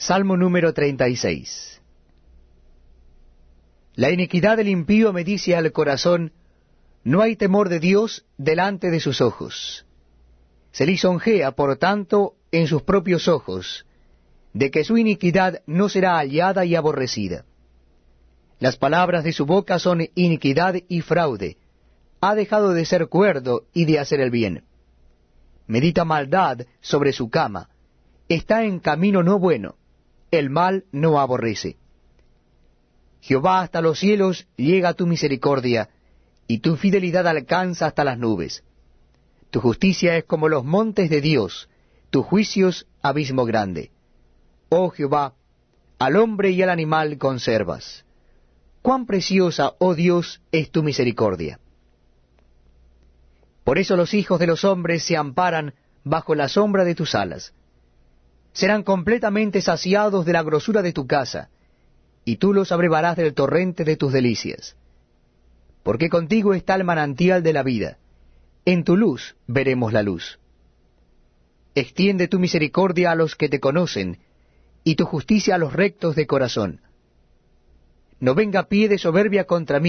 Salmo número 36 La iniquidad del impío me dice al corazón, no hay temor de Dios delante de sus ojos. Se lisonjea, por tanto, en sus propios ojos, de que su iniquidad no será hallada y aborrecida. Las palabras de su boca son iniquidad y fraude. Ha dejado de ser cuerdo y de hacer el bien. Medita maldad sobre su cama. Está en camino no bueno. El mal no aborrece. Jehová hasta los cielos llega tu misericordia, y tu fidelidad alcanza hasta las nubes. Tu justicia es como los montes de Dios, tus juicios abismo grande. Oh Jehová, al hombre y al animal conservas. Cuán preciosa, oh Dios, es tu misericordia. Por eso los hijos de los hombres se amparan bajo la sombra de tus alas. Serán completamente saciados de la grosura de tu casa, y tú los abrevarás del torrente de tus delicias. Porque contigo está el manantial de la vida, en tu luz veremos la luz. Extiende tu misericordia a los que te conocen, y tu justicia a los rectos de corazón. No venga pie de soberbia contra mí,